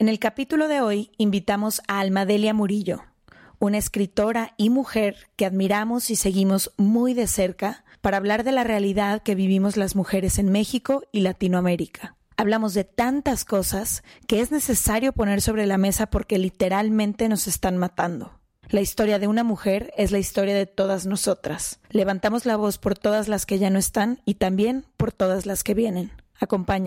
En el capítulo de hoy invitamos a Almadelia Murillo, una escritora y mujer que admiramos y seguimos muy de cerca para hablar de la realidad que vivimos las mujeres en México y Latinoamérica. Hablamos de tantas cosas que es necesario poner sobre la mesa porque literalmente nos están matando. La historia de una mujer es la historia de todas nosotras. Levantamos la voz por todas las que ya no están y también por todas las que vienen. Acompaña.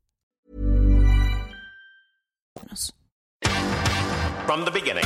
From the beginning.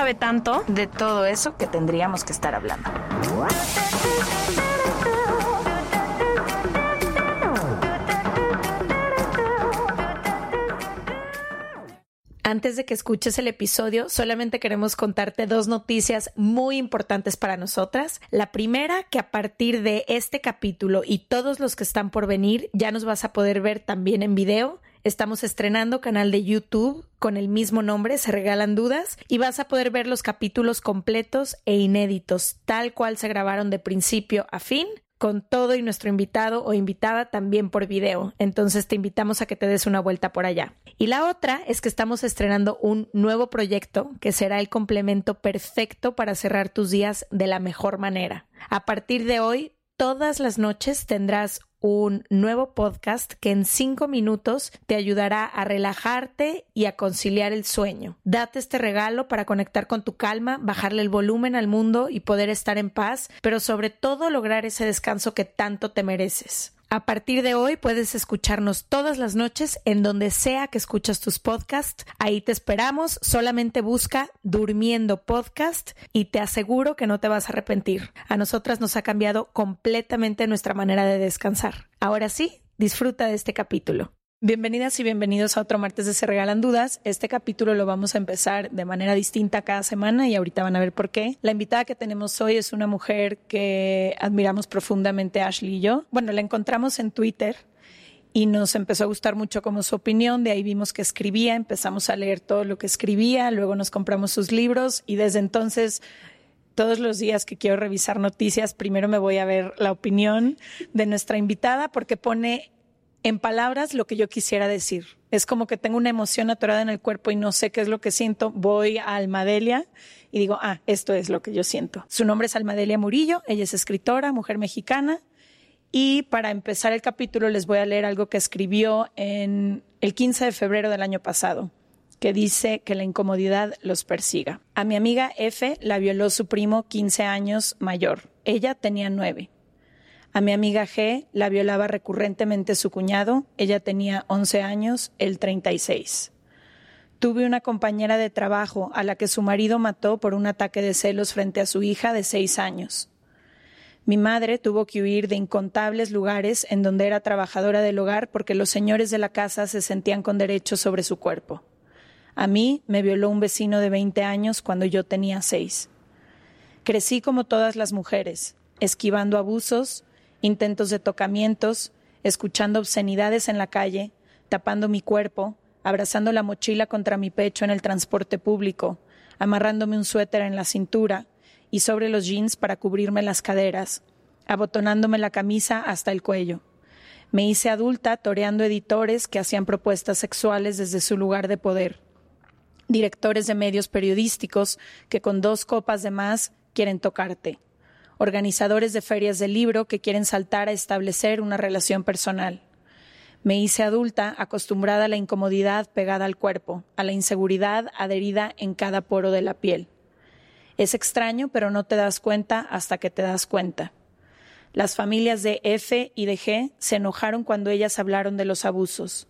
tanto. de todo eso que tendríamos que estar hablando. Antes de que escuches el episodio, solamente queremos contarte dos noticias muy importantes para nosotras. La primera, que a partir de este capítulo y todos los que están por venir, ya nos vas a poder ver también en video. Estamos estrenando canal de YouTube con el mismo nombre, Se Regalan Dudas, y vas a poder ver los capítulos completos e inéditos, tal cual se grabaron de principio a fin, con todo y nuestro invitado o invitada también por video. Entonces te invitamos a que te des una vuelta por allá. Y la otra es que estamos estrenando un nuevo proyecto que será el complemento perfecto para cerrar tus días de la mejor manera. A partir de hoy, todas las noches tendrás un nuevo podcast que en cinco minutos te ayudará a relajarte y a conciliar el sueño. Date este regalo para conectar con tu calma, bajarle el volumen al mundo y poder estar en paz, pero sobre todo lograr ese descanso que tanto te mereces. A partir de hoy puedes escucharnos todas las noches en donde sea que escuchas tus podcasts. Ahí te esperamos. Solamente busca Durmiendo Podcast y te aseguro que no te vas a arrepentir. A nosotras nos ha cambiado completamente nuestra manera de descansar. Ahora sí, disfruta de este capítulo. Bienvenidas y bienvenidos a otro martes de Se Regalan Dudas. Este capítulo lo vamos a empezar de manera distinta cada semana y ahorita van a ver por qué. La invitada que tenemos hoy es una mujer que admiramos profundamente, Ashley y yo. Bueno, la encontramos en Twitter y nos empezó a gustar mucho como su opinión, de ahí vimos que escribía, empezamos a leer todo lo que escribía, luego nos compramos sus libros y desde entonces todos los días que quiero revisar noticias, primero me voy a ver la opinión de nuestra invitada porque pone en palabras lo que yo quisiera decir. Es como que tengo una emoción atorada en el cuerpo y no sé qué es lo que siento. Voy a Almadelia y digo, ah, esto es lo que yo siento. Su nombre es Almadelia Murillo, ella es escritora, mujer mexicana. Y para empezar el capítulo les voy a leer algo que escribió en el 15 de febrero del año pasado, que dice que la incomodidad los persiga. A mi amiga F la violó su primo 15 años mayor. Ella tenía nueve. A mi amiga G la violaba recurrentemente su cuñado, ella tenía 11 años, él 36. Tuve una compañera de trabajo a la que su marido mató por un ataque de celos frente a su hija de 6 años. Mi madre tuvo que huir de incontables lugares en donde era trabajadora del hogar porque los señores de la casa se sentían con derecho sobre su cuerpo. A mí me violó un vecino de 20 años cuando yo tenía 6. Crecí como todas las mujeres, esquivando abusos, intentos de tocamientos, escuchando obscenidades en la calle, tapando mi cuerpo, abrazando la mochila contra mi pecho en el transporte público, amarrándome un suéter en la cintura y sobre los jeans para cubrirme las caderas, abotonándome la camisa hasta el cuello. Me hice adulta toreando editores que hacían propuestas sexuales desde su lugar de poder, directores de medios periodísticos que con dos copas de más quieren tocarte, organizadores de ferias de libro que quieren saltar a establecer una relación personal. Me hice adulta acostumbrada a la incomodidad pegada al cuerpo, a la inseguridad adherida en cada poro de la piel. Es extraño, pero no te das cuenta hasta que te das cuenta. Las familias de F y de G se enojaron cuando ellas hablaron de los abusos.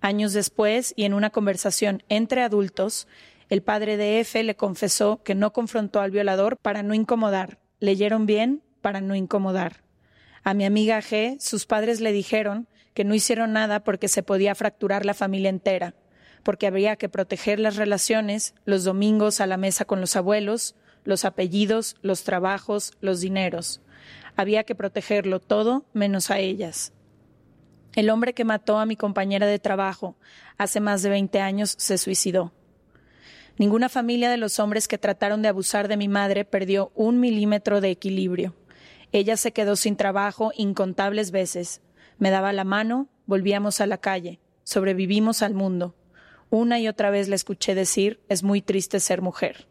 Años después, y en una conversación entre adultos, el padre de F le confesó que no confrontó al violador para no incomodar. Leyeron bien para no incomodar. A mi amiga G, sus padres le dijeron que no hicieron nada porque se podía fracturar la familia entera, porque habría que proteger las relaciones, los domingos a la mesa con los abuelos, los apellidos, los trabajos, los dineros. Había que protegerlo todo menos a ellas. El hombre que mató a mi compañera de trabajo hace más de 20 años se suicidó. Ninguna familia de los hombres que trataron de abusar de mi madre perdió un milímetro de equilibrio. Ella se quedó sin trabajo incontables veces. Me daba la mano, volvíamos a la calle, sobrevivimos al mundo. Una y otra vez le escuché decir, es muy triste ser mujer.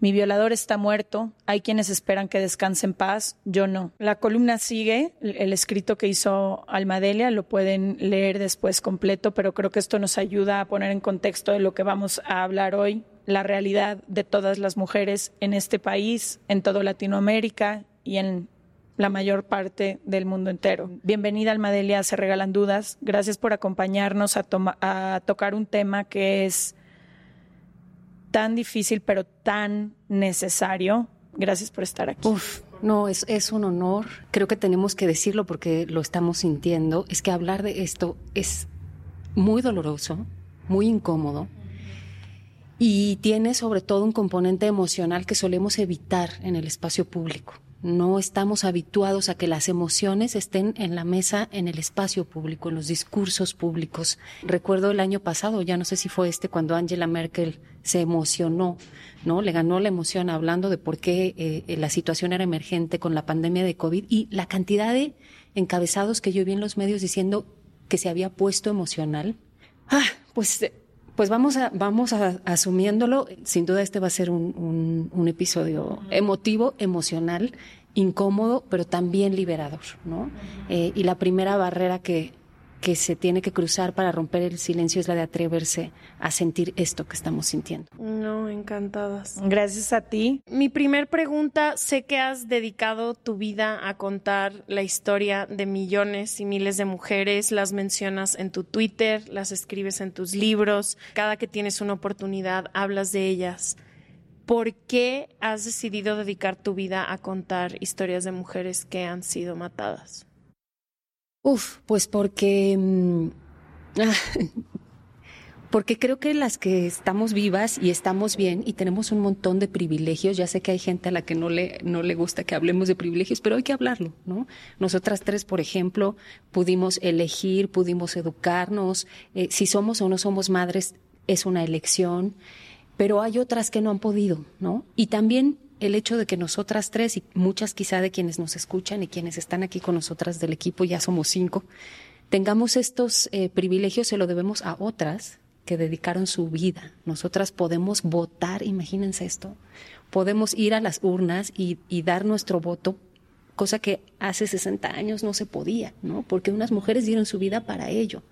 Mi violador está muerto, hay quienes esperan que descanse en paz, yo no. La columna sigue, el escrito que hizo Almadelia lo pueden leer después completo, pero creo que esto nos ayuda a poner en contexto de lo que vamos a hablar hoy, la realidad de todas las mujeres en este país, en toda Latinoamérica y en la mayor parte del mundo entero. Bienvenida Almadelia, se regalan dudas. Gracias por acompañarnos a, a tocar un tema que es tan difícil pero tan necesario. Gracias por estar aquí. Uf, no, es, es un honor. Creo que tenemos que decirlo porque lo estamos sintiendo. Es que hablar de esto es muy doloroso, muy incómodo y tiene sobre todo un componente emocional que solemos evitar en el espacio público. No estamos habituados a que las emociones estén en la mesa, en el espacio público, en los discursos públicos. Recuerdo el año pasado, ya no sé si fue este, cuando Angela Merkel se emocionó, ¿no? Le ganó la emoción hablando de por qué eh, la situación era emergente con la pandemia de COVID y la cantidad de encabezados que yo vi en los medios diciendo que se había puesto emocional. Ah, pues pues vamos a, vamos a, asumiéndolo. Sin duda este va a ser un, un, episodio emotivo, emocional, incómodo, pero también liberador, ¿no? Eh, y la primera barrera que, que se tiene que cruzar para romper el silencio es la de atreverse a sentir esto que estamos sintiendo. No, encantadas. Gracias a ti. Mi primer pregunta, sé que has dedicado tu vida a contar la historia de millones y miles de mujeres, las mencionas en tu Twitter, las escribes en tus libros, cada que tienes una oportunidad hablas de ellas. ¿Por qué has decidido dedicar tu vida a contar historias de mujeres que han sido matadas? Uf, pues porque... Mm, porque creo que las que estamos vivas y estamos bien y tenemos un montón de privilegios, ya sé que hay gente a la que no le, no le gusta que hablemos de privilegios, pero hay que hablarlo, ¿no? Nosotras tres, por ejemplo, pudimos elegir, pudimos educarnos, eh, si somos o no somos madres es una elección, pero hay otras que no han podido, ¿no? Y también el hecho de que nosotras tres y muchas quizá de quienes nos escuchan y quienes están aquí con nosotras del equipo, ya somos cinco, tengamos estos eh, privilegios, se lo debemos a otras que dedicaron su vida. Nosotras podemos votar, imagínense esto, podemos ir a las urnas y, dar nuestro voto, cosa que hace 60 años no se podía, ¿no? Porque unas mujeres dieron su vida para ello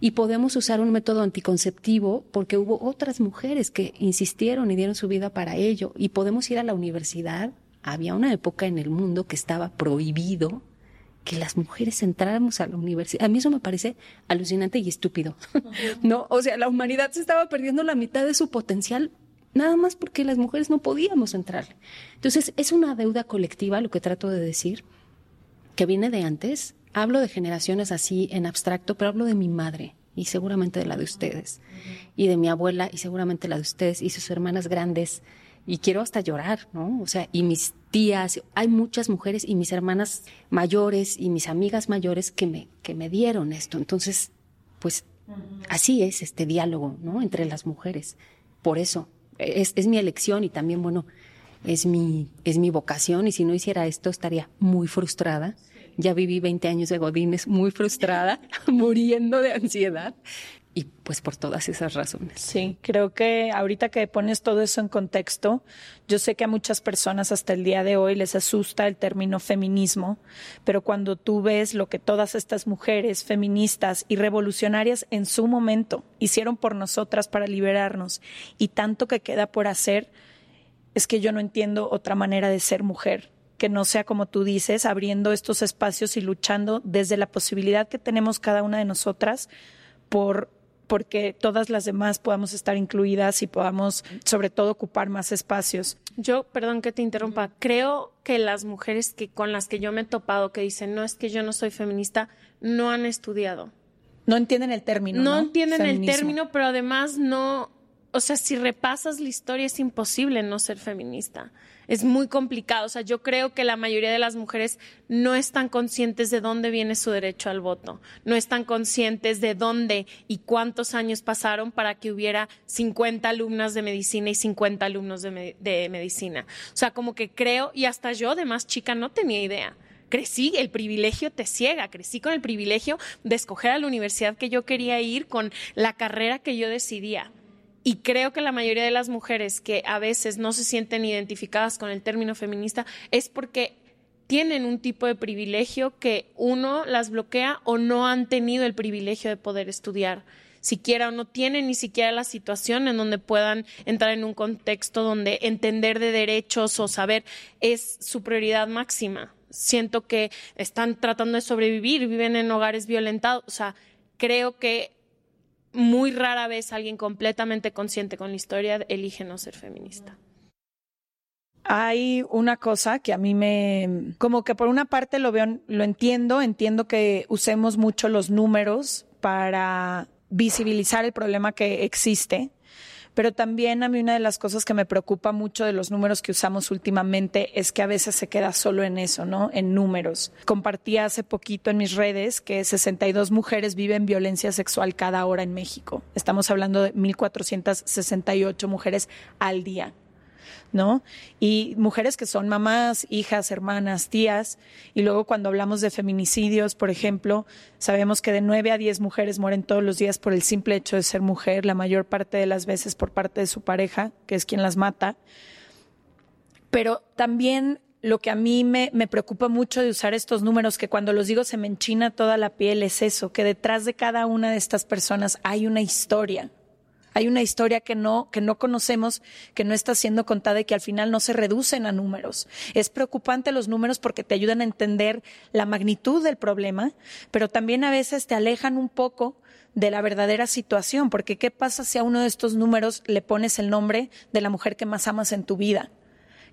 y podemos usar un método anticonceptivo porque hubo otras mujeres que insistieron y dieron su vida para ello y podemos ir a la universidad. Había una época en el mundo que estaba prohibido que las mujeres entráramos a la universidad. A mí eso me parece alucinante y estúpido. no, o sea, la humanidad se estaba perdiendo la mitad de su potencial nada más porque las mujeres no podíamos entrar. Entonces, es una deuda colectiva lo que trato de decir, que viene de antes, hablo de generaciones así en abstracto, pero hablo de mi madre y seguramente de la de ustedes, y de mi abuela y seguramente la de ustedes y sus hermanas grandes, y quiero hasta llorar, ¿no? O sea, y mis tías, hay muchas mujeres y mis hermanas mayores y mis amigas mayores que me, que me dieron esto. Entonces, pues así es este diálogo, ¿no? Entre las mujeres. Por eso, es, es mi elección y también, bueno, es mi, es mi vocación y si no hiciera esto estaría muy frustrada. Ya viví 20 años de Godines muy frustrada, muriendo de ansiedad y pues por todas esas razones. Sí, creo que ahorita que pones todo eso en contexto, yo sé que a muchas personas hasta el día de hoy les asusta el término feminismo, pero cuando tú ves lo que todas estas mujeres feministas y revolucionarias en su momento hicieron por nosotras para liberarnos y tanto que queda por hacer, es que yo no entiendo otra manera de ser mujer que no sea como tú dices, abriendo estos espacios y luchando desde la posibilidad que tenemos cada una de nosotras por porque todas las demás podamos estar incluidas y podamos sobre todo ocupar más espacios. Yo, perdón que te interrumpa, creo que las mujeres que con las que yo me he topado que dicen, "No es que yo no soy feminista", no han estudiado. No entienden el término. No, entienden el término, pero además no, o sea, si repasas la historia es imposible no ser feminista es muy complicado. O sea, yo creo que la mayoría de las mujeres no están conscientes de dónde viene su derecho al voto, no están conscientes de dónde y cuántos años pasaron para que hubiera 50 alumnas de medicina y 50 alumnos de, medicina. O sea, como que creo, y hasta yo de más chica no tenía idea crecí, el privilegio te ciega, crecí con el privilegio de escoger a la universidad que yo quería ir, con la carrera que yo decidía. Y creo que la mayoría de las mujeres que a veces no se sienten identificadas con el término feminista es porque tienen un tipo de privilegio que uno las bloquea o no han tenido el privilegio de poder estudiar siquiera o no tienen ni siquiera la situación en donde puedan entrar en un contexto donde entender de derechos o saber es su prioridad máxima. Siento que están tratando de sobrevivir, viven en hogares violentados, o sea, creo que muy rara vez alguien completamente consciente con la historia elige no ser feminista. Hay una cosa que a mí me, como que por una parte lo veo, lo entiendo, entiendo que usemos mucho los números para visibilizar el problema que existe, pero también a mí una de las cosas que me preocupa mucho de los números que usamos últimamente es que a veces se queda solo en eso, ¿no? En números. Compartí hace poquito en mis redes que 62 mujeres viven violencia sexual cada hora en México. Estamos hablando de 1.468 mujeres al día. ¿No? Y mujeres que son mamás, hijas, hermanas, tías. Y luego cuando hablamos de feminicidios, por ejemplo, sabemos que de nueve a diez mujeres mueren todos los días por el simple hecho de ser mujer, la mayor parte de las veces por parte de su pareja, que es quien las mata. Pero también lo que a mí me, me, preocupa mucho de usar estos números, que cuando los digo se me enchina toda la piel, es eso, que detrás de cada una de estas personas hay una historia, hay una historia que no, que no conocemos, que no está siendo contada y que al final no se reducen a números. Es preocupante los números porque te ayudan a entender la magnitud del problema, pero también a veces te alejan un poco de la verdadera situación, porque ¿qué pasa si a uno de estos números le pones el nombre de la mujer que más amas en tu vida?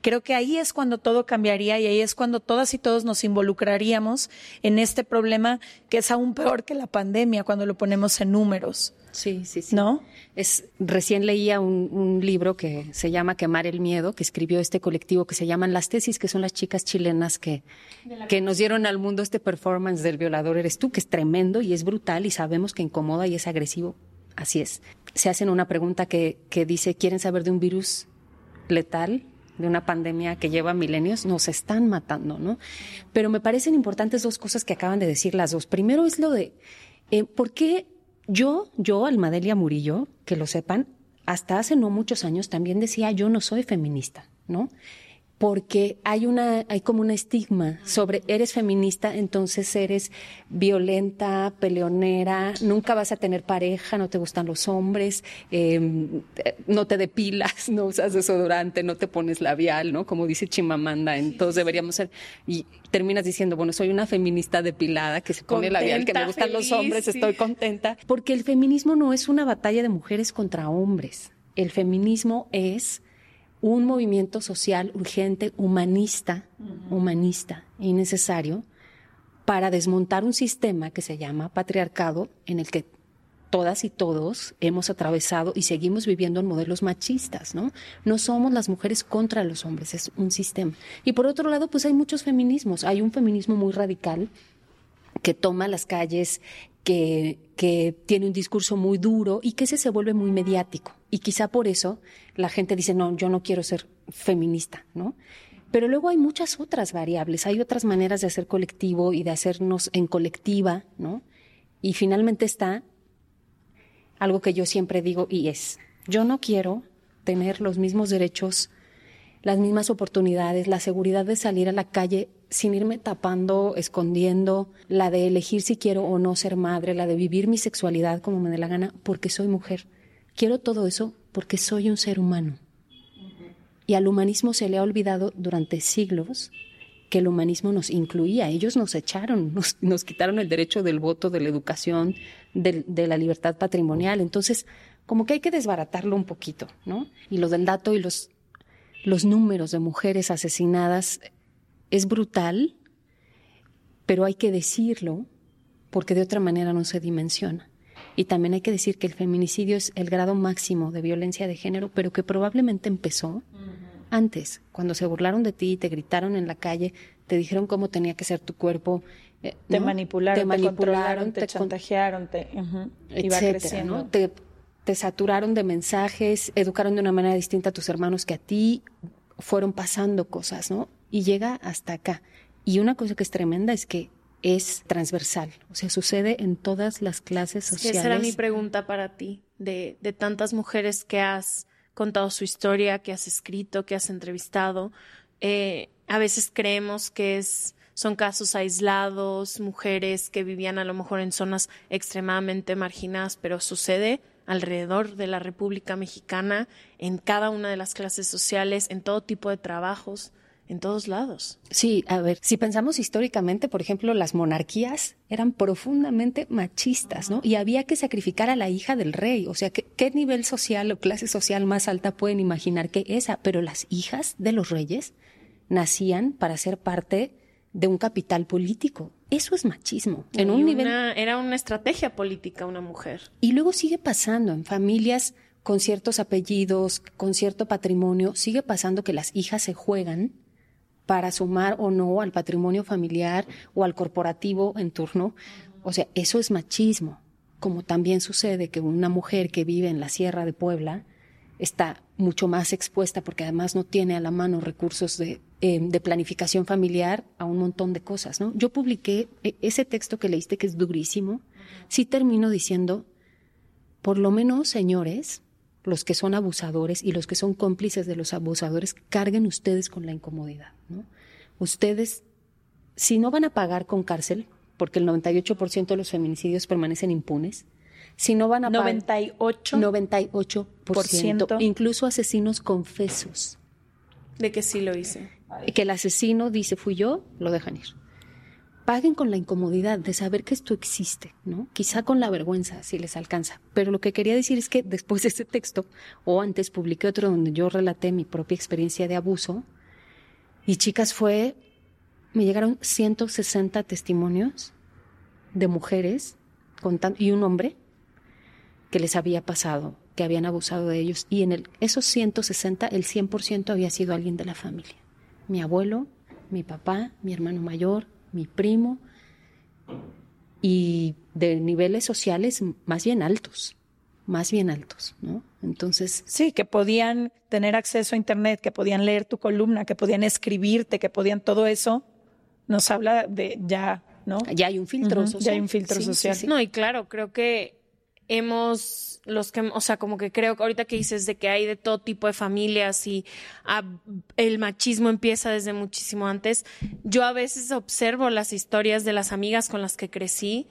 Creo que ahí es cuando todo cambiaría y ahí es cuando todas y todos nos involucraríamos en este problema que es aún peor que la pandemia cuando lo ponemos en números. Sí, sí, sí. ¿No? Es, recién leía un, libro que se llama Quemar el Miedo, que escribió este colectivo que se llaman Las Tesis, que son las chicas chilenas que, que nos dieron al mundo este performance del violador eres tú, que es tremendo y es brutal y sabemos que incomoda y es agresivo. Así es. Se hacen una pregunta que, que dice, ¿quieren saber de un virus letal? de una pandemia que lleva milenios, nos están matando, ¿no? Pero me parecen importantes dos cosas que acaban de decir las dos. Primero es lo de, eh, ¿por qué yo, yo, Almadelia Murillo, que lo sepan, hasta hace no muchos años también decía yo no soy feminista, ¿no? Porque hay una hay como un estigma sobre eres feminista entonces eres violenta peleonera nunca vas a tener pareja no te gustan los hombres em, no te depilas no usas desodorante no te pones labial no como dice Chimamanda entonces deberíamos ser y terminas diciendo bueno soy una feminista depilada que se pone labial que me gustan los hombres estoy contenta porque el feminismo no es una batalla de mujeres contra hombres. El feminismo es un movimiento social urgente, humanista, humanista y necesario para desmontar un sistema que se llama patriarcado en el que todas y todos hemos atravesado y seguimos viviendo en modelos machistas, ¿no? No somos las mujeres contra los hombres, es un sistema. Y por otro lado, pues hay muchos feminismos. Hay un feminismo muy radical que toma las calles, que, tiene un discurso muy duro y que ese se vuelve muy mediático. Y quizá por eso la gente dice, no, yo no quiero ser feminista, ¿no? Pero luego hay muchas otras variables, hay otras maneras de hacer colectivo y de hacernos en colectiva, ¿no? Y finalmente está algo que yo siempre digo y es, yo no quiero tener los mismos derechos, las mismas oportunidades, la seguridad de salir a la calle sin irme tapando, escondiendo, la de elegir si quiero o no ser madre, la de vivir mi sexualidad como me dé la gana, porque soy mujer. Quiero todo eso porque soy un ser humano. Y al humanismo se le ha olvidado durante siglos que el humanismo nos incluía. Ellos nos echaron, nos, quitaron el derecho del voto, de la educación, de, de, la libertad patrimonial. Entonces, como que hay que desbaratarlo un poquito, ¿no? Y lo del dato y los, los números de mujeres asesinadas es brutal, pero hay que decirlo porque de otra manera no se dimensiona. Y también hay que decir que el feminicidio es el grado máximo de violencia de género, pero que probablemente empezó antes, cuando se burlaron de ti, te gritaron en la calle, te dijeron cómo tenía que ser tu cuerpo. Eh, te, manipularon, te, manipularon, te, chantajearon, te, iba creciendo. Te, te saturaron de mensajes, educaron de una manera distinta a tus hermanos que a ti, fueron pasando cosas, ¿no? Y llega hasta acá. Y una cosa que es tremenda es que es transversal, o sea, sucede en todas las clases sociales. esa era mi pregunta para ti, de, de tantas mujeres que has contado su historia, que has escrito, que has entrevistado. Eh, a veces creemos que es, son casos aislados, mujeres que vivían a lo mejor en zonas extremadamente marginadas, pero sucede alrededor de la República Mexicana, en cada una de las clases sociales, en todo tipo de trabajos en todos lados. Sí, a ver, si pensamos históricamente, por ejemplo, las monarquías eran profundamente machistas, ¿no? Y había que sacrificar a la hija del rey. O sea, ¿qué, ¿qué, nivel social o clase social más alta pueden imaginar que esa? Pero las hijas de los reyes nacían para ser parte de un capital político. Eso es machismo. En un nivel... Era una estrategia política una mujer. Y luego sigue pasando en familias con ciertos apellidos, con cierto patrimonio, sigue pasando que las hijas se juegan para sumar o no al patrimonio familiar o al corporativo en turno. O sea, eso es machismo, como también sucede que una mujer que vive en la Sierra de Puebla está mucho más expuesta porque además no tiene a la mano recursos de, eh, de planificación familiar a un montón de cosas, ¿no? Yo publiqué e, ese texto que leíste que es durísimo, sí termino diciendo, por lo menos, señores, los que son abusadores y los que son cómplices de los abusadores, carguen ustedes con la incomodidad. ¿no? Ustedes, si no van a pagar con cárcel, porque el 98% de los feminicidios permanecen impunes, si no van a 98 98%, incluso asesinos confesos. De que sí lo hice. Que el asesino dice fui yo, lo dejan ir paguen con la incomodidad de saber que esto existe, ¿no? Quizá con la vergüenza, si les alcanza. Pero lo que quería decir es que después de ese texto, o antes publiqué otro donde yo relaté mi propia experiencia de abuso, y chicas fue, me llegaron 160 testimonios de mujeres y un hombre que les había pasado, que habían abusado de ellos, y en el, esos 160, el 100% había sido alguien de la familia. Mi abuelo, mi papá, mi hermano mayor, mi primo, y de niveles sociales más bien altos, más bien altos, ¿no? Entonces... Sí, que podían tener acceso a Internet, que podían leer tu columna, que podían escribirte, que podían todo eso, nos habla de ya, ¿no? Ya hay un filtro social. Ya hay un filtro social. no, y claro, creo que hemos los que, o sea, como que creo que ahorita que dices de que hay de todo tipo de familias y ah, el machismo empieza desde muchísimo antes, yo a veces observo las historias de las amigas con las que crecí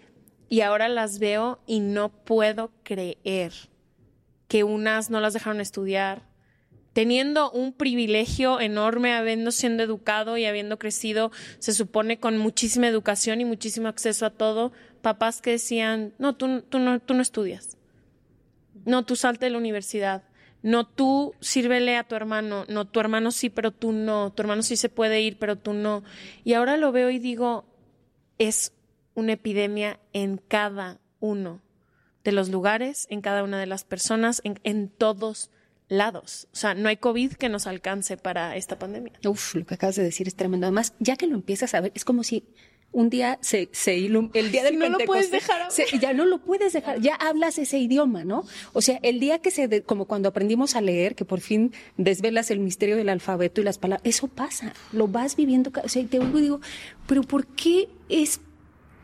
y ahora las veo y no puedo creer que unas no las dejaron estudiar, teniendo un privilegio enorme, habiendo siendo educado y habiendo crecido, se supone con muchísima educación y muchísimo acceso a todo, papás que decían, no, tú, tú, no, estudias no, tú salte de la universidad. No, tú sírvele a tu hermano. No, tu hermano sí, pero tú no. Tu hermano sí se puede ir, pero tú no. Y ahora lo veo y digo, es una epidemia en cada uno. de los lugares, en cada una de las personas, en, en todos lados. O sea, no hay COVID que nos alcance para esta pandemia. Uf, lo que acabas de decir es tremendo. Además, ya que lo empiezas a ver, es como si un día se, se ilum el día del no lo puedes dejar ya no lo puedes dejar, ya hablas ese idioma, ¿no? O sea, el día que se, como cuando aprendimos a leer, que por fin desvelas el misterio del alfabeto y las palabras, eso pasa, lo vas viviendo, o sea, te oigo y digo, pero ¿por qué es,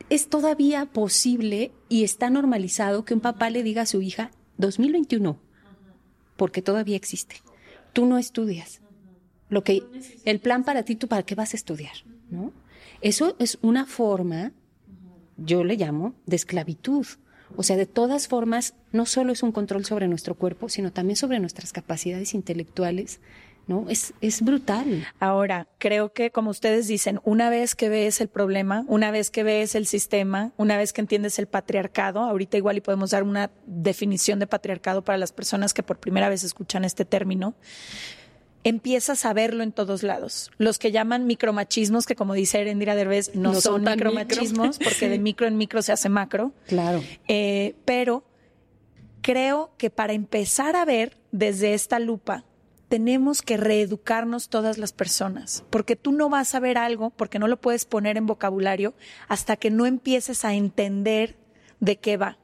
es todavía posible y está normalizado que un papá le diga a su hija, 2021, porque todavía existe. Tú no estudias. Lo que el plan para ti, tú para qué vas a estudiar, ¿no? Eso es una forma, yo le llamo, de esclavitud. O sea, de todas formas, no solo es un control sobre nuestro cuerpo, sino también sobre nuestras capacidades intelectuales, ¿no? Es, es brutal. Ahora, creo que como ustedes dicen, una vez que ves el problema, una vez que ves el sistema, una vez que entiendes el patriarcado, ahorita igual y podemos dar una definición de patriarcado para las personas que por primera vez escuchan este término, empiezas a verlo en todos lados. Los que llaman micromachismos, que como dice Erendira Derbez, no, son, micromachismos, porque de micro en micro se hace macro. Claro. Eh, pero creo que para empezar a ver desde esta lupa tenemos que reeducarnos todas las personas, porque tú no vas a ver algo, porque no lo puedes poner en vocabulario hasta que no empieces a entender de qué va.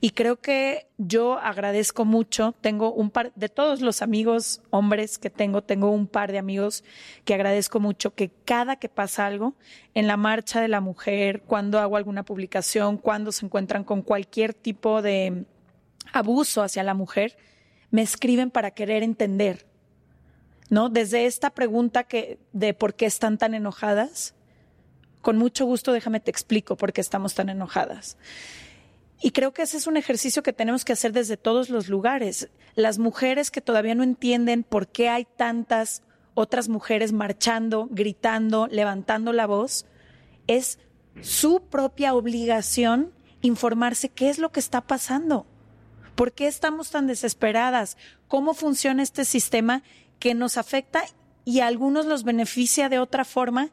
Y creo que yo agradezco mucho, tengo un par de todos los amigos hombres que tengo, tengo un par de amigos que agradezco mucho que cada que pasa algo en la marcha de la mujer, cuando hago alguna publicación, cuando se encuentran con cualquier tipo de abuso hacia la mujer, me escriben para querer entender, ¿no? Desde esta pregunta que, de por qué están tan enojadas, con mucho gusto déjame te explico por qué estamos tan enojadas. Y creo que ese es un ejercicio que tenemos que hacer desde todos los lugares. Las mujeres que todavía no entienden por qué hay tantas otras mujeres marchando, gritando, levantando la voz, es su propia obligación informarse qué es lo que está pasando. ¿Por qué estamos tan desesperadas? ¿Cómo funciona este sistema que nos afecta y a algunos los beneficia de otra forma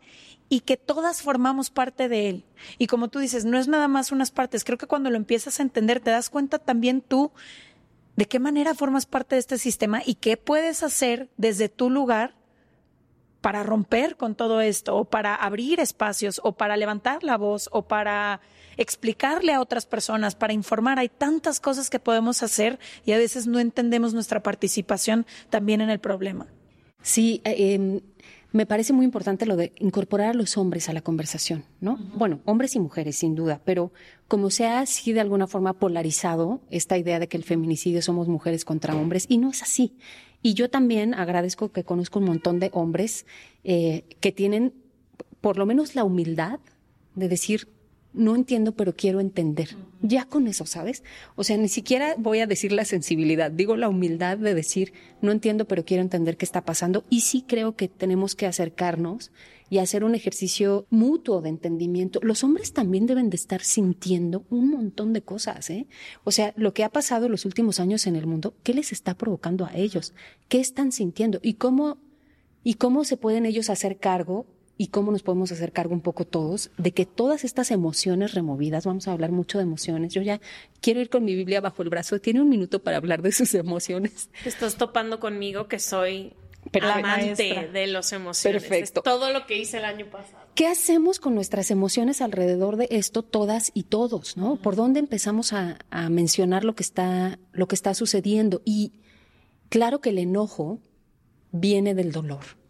y que todas formamos parte de él? Y como tú dices, no es nada más unas partes. Creo que cuando lo empiezas a entender, te das cuenta también tú de qué manera formas parte de este sistema y qué puedes hacer desde tu lugar para romper con todo esto, o para abrir espacios, o para levantar la voz, o para explicarle a otras personas, para informar. Hay tantas cosas que podemos hacer y a veces no entendemos nuestra participación también en el problema. Sí, eh, em, me parece muy importante lo de incorporar a los hombres a la conversación, ¿no? Bueno, hombres y mujeres, sin duda, pero como se ha así de alguna forma polarizado esta idea de que el feminicidio somos mujeres contra hombres, y no es así. Y yo también agradezco que conozco un montón de hombres eh, que tienen por lo menos la humildad de decir, no entiendo, pero quiero entender. Ya con eso, ¿sabes? O sea, ni siquiera voy a decir la sensibilidad, digo la humildad de decir, no entiendo, pero quiero entender qué está pasando. Y sí creo que tenemos que acercarnos y hacer un ejercicio mutuo de entendimiento. Los hombres también deben de estar sintiendo un montón de cosas, ¿eh? O sea, lo que ha pasado los últimos años en el mundo, ¿qué les está provocando a ellos? ¿Qué están sintiendo? ¿Y cómo, y cómo se pueden ellos hacer cargo y cómo nos podemos hacer cargo un poco todos de que todas estas emociones removidas, vamos a hablar mucho de emociones, yo ya quiero ir con mi Biblia bajo el brazo, tiene un minuto para hablar de sus emociones. Estás topando conmigo que soy amante de las emociones. Perfecto. todo lo que hice el año pasado. ¿Qué hacemos con nuestras emociones alrededor de esto, todas y todos? ¿no? ¿Por dónde empezamos a, a mencionar lo que, está, lo que está sucediendo? Y claro que el enojo viene del dolor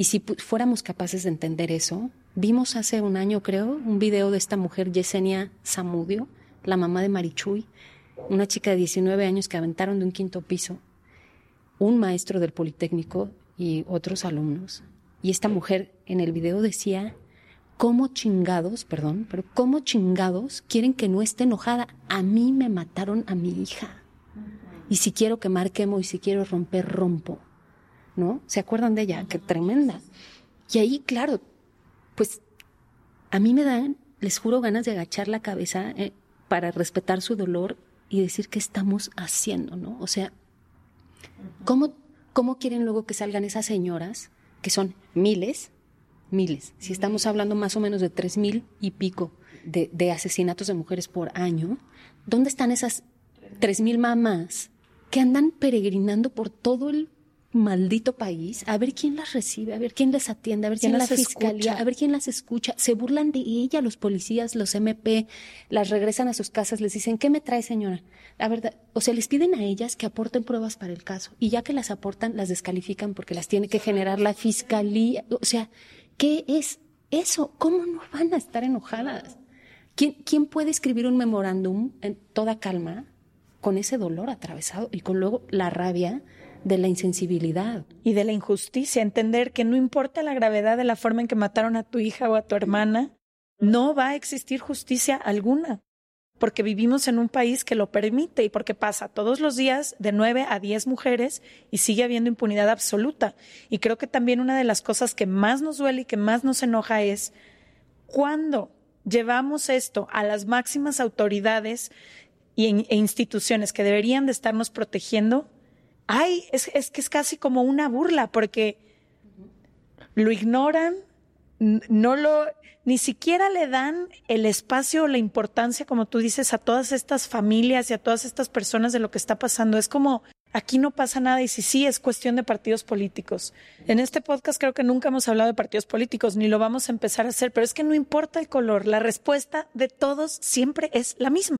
y si fuéramos capaces de entender eso, vimos hace un año, creo, un video de esta mujer, Yesenia Zamudio, la mamá de Marichuy, una chica de 19 años que aventaron de un quinto piso, un maestro del Politécnico y otros alumnos. Y esta mujer en el video decía, ¿cómo chingados, perdón, pero cómo chingados quieren que no esté enojada? A mí me mataron a mi hija. Y si quiero quemar, quemo, y si quiero romper, rompo. ¿No? ¿Se acuerdan de ella? Qué tremenda. Y ahí, claro, pues a mí me dan, les juro, ganas de agachar la cabeza eh, para respetar su dolor y decir qué estamos haciendo, ¿no? O sea, ¿cómo, ¿cómo quieren luego que salgan esas señoras, que son miles, miles, si estamos hablando más o menos de tres mil y pico de, de asesinatos de mujeres por año, ¿dónde están esas 3.000 mamás que andan peregrinando por todo el maldito país, a ver quién las recibe, a ver quién les atiende, a ver quién, la fiscalía, a ver quién las escucha. Se burlan de ella los policías, los MP, las regresan a sus casas, les dicen, ¿qué me trae señora? La verdad, o sea, les piden a ellas que aporten pruebas para el caso y ya que las aportan, las descalifican porque las tiene que generar la fiscalía. O sea, ¿qué es eso? ¿Cómo no van a estar enojadas? ¿Quién, quién puede escribir un memorándum en toda calma con ese dolor atravesado y con luego la rabia? De la insensibilidad. Y de la injusticia, entender que no importa la gravedad de la forma en que mataron a tu hija o a tu hermana, no va a existir justicia alguna, porque vivimos en un país que lo permite y porque pasa todos los días de nueve a diez mujeres y sigue habiendo impunidad absoluta. Y creo que también una de las cosas que más nos duele y que más nos enoja es cuando llevamos esto a las máximas autoridades e instituciones que deberían de estarnos protegiendo, ay, es, que es casi como una burla porque lo ignoran, no lo, ni siquiera le dan el espacio o la importancia, como tú dices, a todas estas familias y a todas estas personas de lo que está pasando. Es como, aquí no pasa nada y si sí es cuestión de partidos políticos. En este podcast creo que nunca hemos hablado de partidos políticos, ni lo vamos a empezar a hacer, pero es que no importa el color, la respuesta de todos siempre es la misma.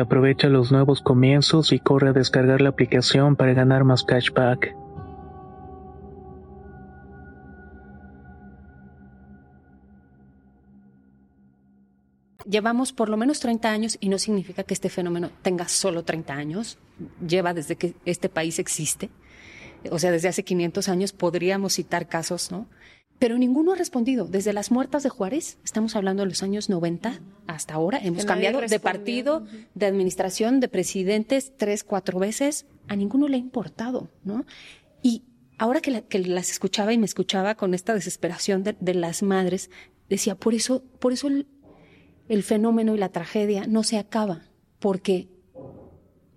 Aprovecha los nuevos comienzos y corre a descargar la aplicación para ganar más cashback. Llevamos por lo menos 30 años y no significa que este fenómeno tenga solo 30 años. Lleva desde que este país existe. O sea, desde hace 500 años podríamos citar casos, ¿no? Pero ninguno ha respondido. Desde las muertas de Juárez, estamos hablando de los años 90 hasta ahora, hemos cambiado de partido, de administración, de presidentes tres, cuatro veces, a ninguno le ha importado, ¿no? Y ahora que, las escuchaba y me escuchaba con esta desesperación de, las madres, decía, por eso, por eso el, el fenómeno y la tragedia no se acaba, porque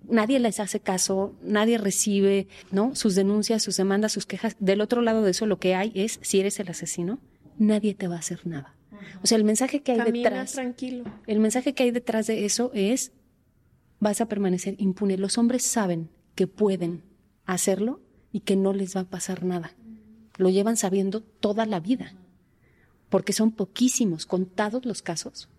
nadie les hace caso, nadie recibe, ¿no? Sus denuncias, sus demandas, sus quejas. Del otro lado de eso lo que hay es, si eres el asesino, nadie te va a hacer nada. O sea, el mensaje que hay detrás. tranquilo. El mensaje que hay detrás de eso es vas a permanecer impune. Los hombres saben que pueden hacerlo y que no les va a pasar nada. Lo llevan sabiendo toda la vida. Porque son poquísimos, contados los casos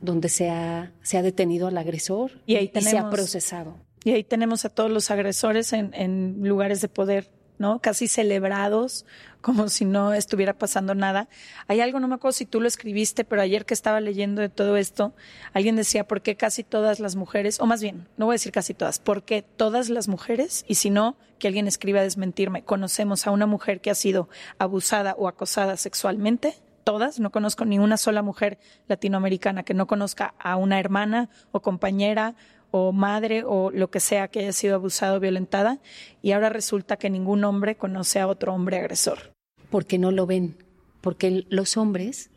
donde se ha, se ha detenido al agresor y, ahí se ha procesado. Y ahí tenemos a todos los agresores en, en lugares de poder, ¿no? Casi celebrados, como si no estuviera pasando nada. Hay algo, no me acuerdo si tú lo escribiste, pero ayer que estaba leyendo de todo esto, alguien decía, ¿por qué casi todas las mujeres, o más bien, no voy a decir casi todas, ¿por qué todas las mujeres, y si no, que alguien escriba a desmentirme, conocemos a una mujer que ha sido abusada o acosada sexualmente? Todas, no conozco ni una sola mujer latinoamericana que no conozca a una hermana o compañera o madre o lo que sea que haya sido abusado o violentada y ahora resulta que ningún hombre conoce a otro hombre agresor. Porque no lo ven, porque los hombres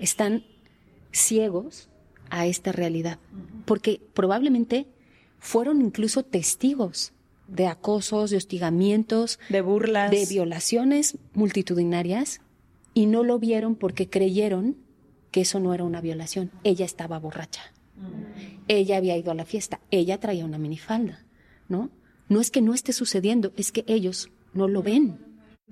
están ciegos a esta realidad, porque probablemente fueron incluso testigos de acosos, de hostigamientos, de burlas, de violaciones multitudinarias y no lo vieron porque creyeron que eso no era una violación. Ella estaba borracha. Ella había ido a la fiesta. Ella traía una minifalda, ¿no? No es que no esté sucediendo, es que ellos no lo ven.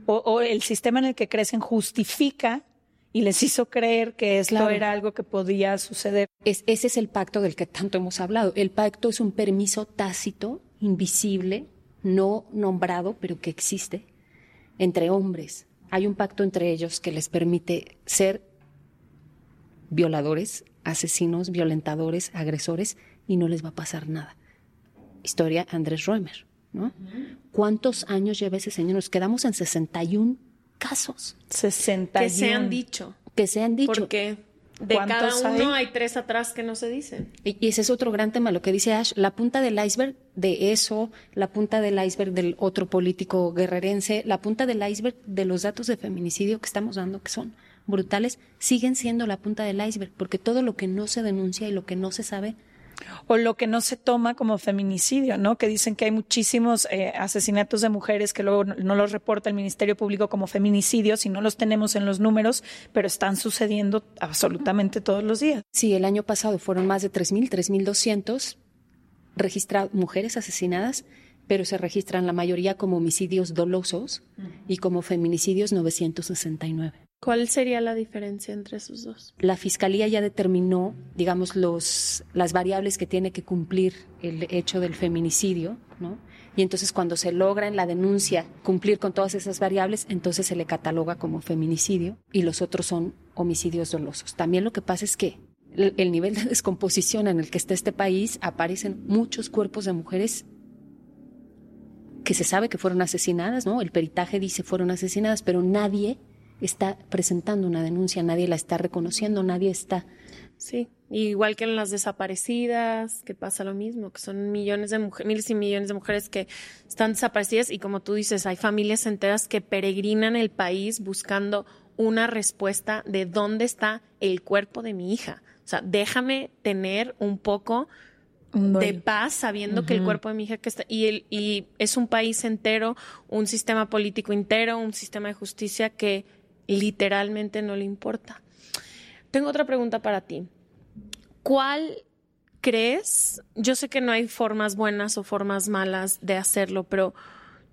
O, el sistema en el que crecen justifica y les hizo creer que esto era algo que podía suceder. ese es el pacto del que tanto hemos hablado. El pacto es un permiso tácito, invisible, no nombrado, pero que existe, entre hombres hay un pacto entre ellos que les permite ser violadores, asesinos, violentadores, agresores y no les va a pasar nada. Historia Andrés Roemer, ¿no? ¿Cuántos años lleva ese señor? Nos quedamos en 61 casos. 61. Que se han dicho. Que se han dicho. Porque de cada uno hay? tres atrás que no se dicen. Y, ese es otro gran tema, lo que dice Ash, la punta del iceberg de eso, la punta del iceberg del otro político guerrerense, la punta del iceberg de los datos de feminicidio que estamos dando, que son brutales, siguen siendo la punta del iceberg, porque todo lo que no se denuncia y lo que no se sabe o lo que no se toma como feminicidio, ¿no? Que dicen que hay muchísimos eh, asesinatos de mujeres que luego no, los reporta el Ministerio Público como feminicidios y no los tenemos en los números, pero están sucediendo absolutamente todos los días. Sí, el año pasado fueron más de 3.000, 3.200 registradas mujeres asesinadas, pero se registran la mayoría como homicidios dolosos y como feminicidios 969. ¿Cuál sería la diferencia entre esos dos? La fiscalía ya determinó, digamos, los, las variables que tiene que cumplir el hecho del feminicidio, ¿no? Y entonces cuando se logra en la denuncia cumplir con todas esas variables, entonces se le cataloga como feminicidio y los otros son homicidios dolosos. También lo que pasa es que el, nivel de descomposición en el que está este país aparecen muchos cuerpos de mujeres que se sabe que fueron asesinadas, ¿no? El peritaje dice fueron asesinadas, pero nadie está presentando una denuncia, nadie la está reconociendo, nadie está. Sí, igual que en las desaparecidas, que pasa lo mismo, que son millones de mujeres, miles y millones de mujeres que están desaparecidas y como tú dices, hay familias enteras que peregrinan el país buscando una respuesta de dónde está el cuerpo de mi hija. O sea, déjame tener un poco de paz sabiendo que el cuerpo de mi hija que está y el, y es un país entero, un sistema político entero, un sistema de justicia que literalmente no le importa. Tengo otra pregunta para ti. ¿Cuál crees? Yo sé que no hay formas buenas o formas malas de hacerlo, pero